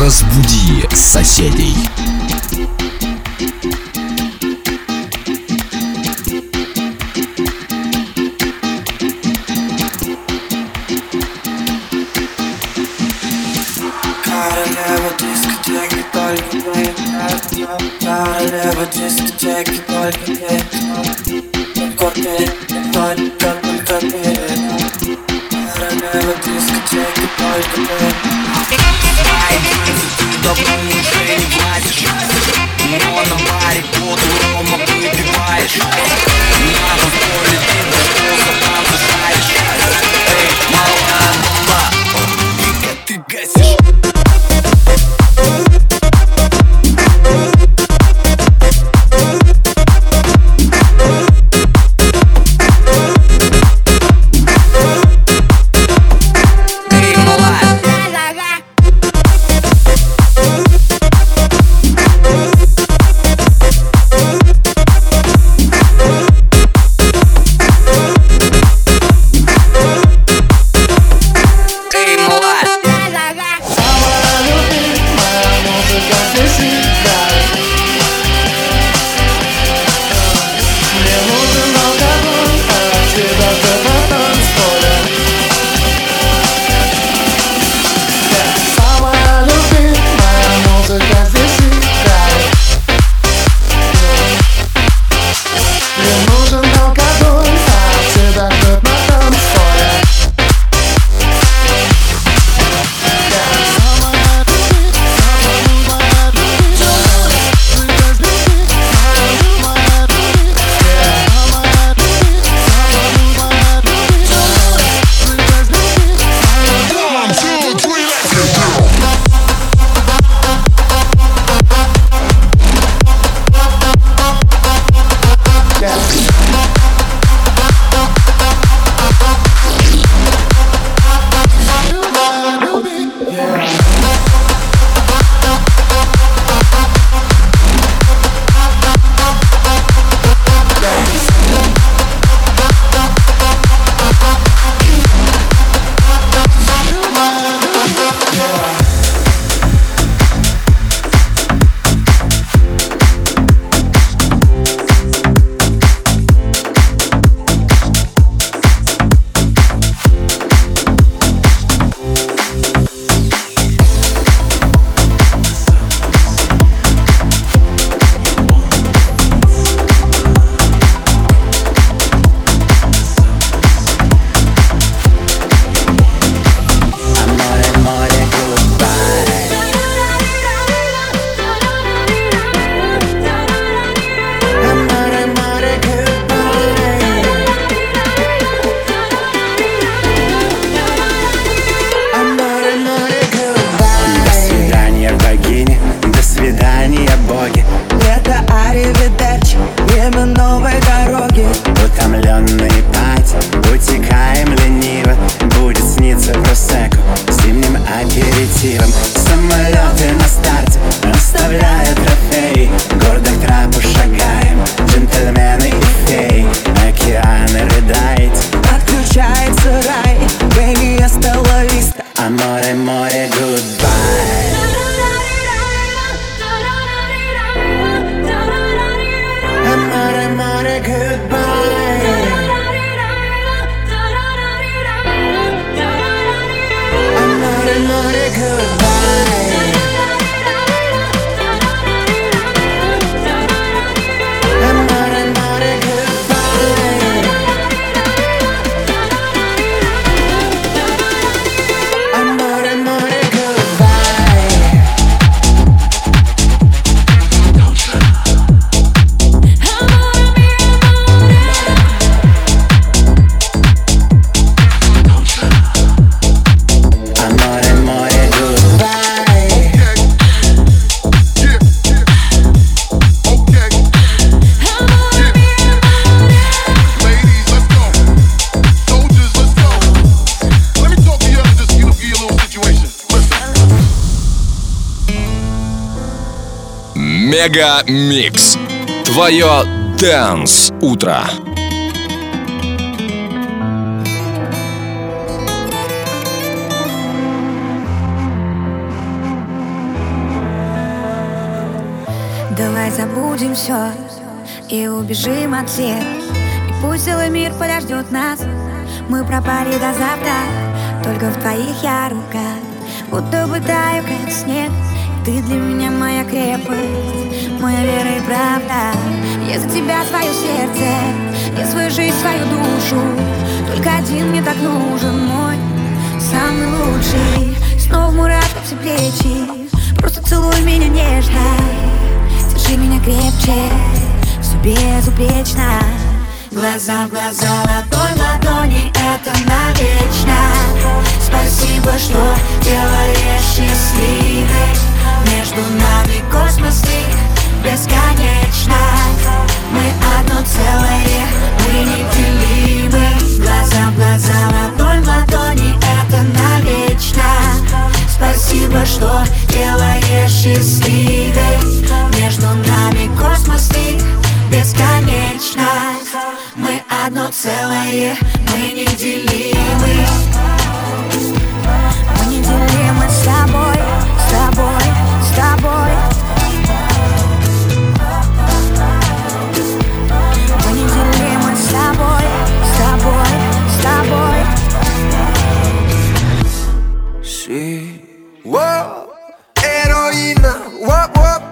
Разбуди соседей. Королева дискотеки только ты только ты Только только, ты Королева дискотеки только ты давно уже не влазишь. Но на баре под рома выпиваешь and I could MegaMix. Твое Dance Утро. Давай забудем все и убежим от всех И пусть целый мир подождет нас Мы пропали до завтра Только в твоих я руках Будто бы как снег ты для меня моя крепость Моя вера и правда. Я за тебя свое сердце Я свою жизнь, свою душу. Только один мне так нужен Мой самый лучший. Снова мурашка все плечи Просто целуй меня нежно. Держи меня крепче, все безупречно. Глаза в глаза, ладонь в ладони, это навечно. Спасибо, что делаешь счастливой Между нами космос и бесконечно. Мы одно целое, Heroína, wop, wop.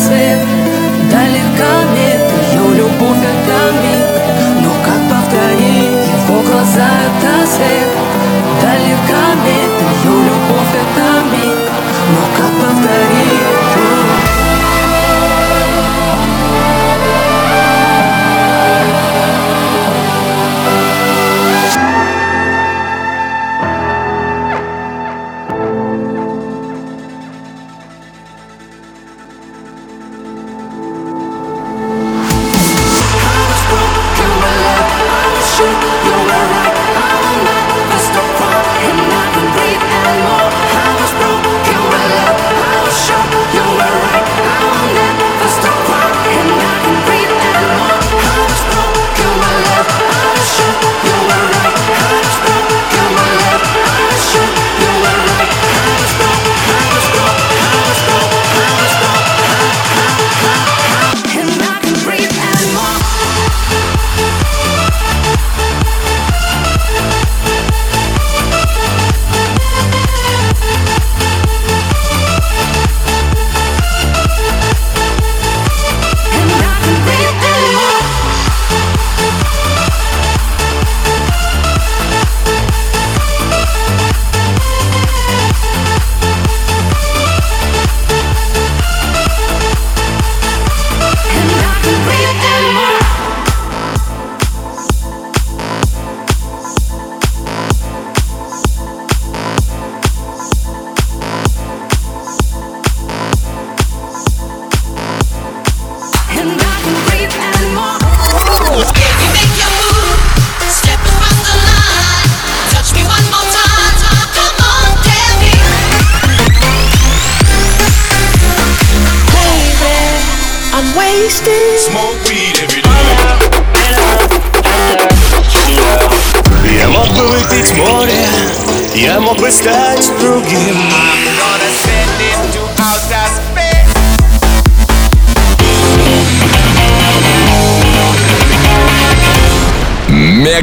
said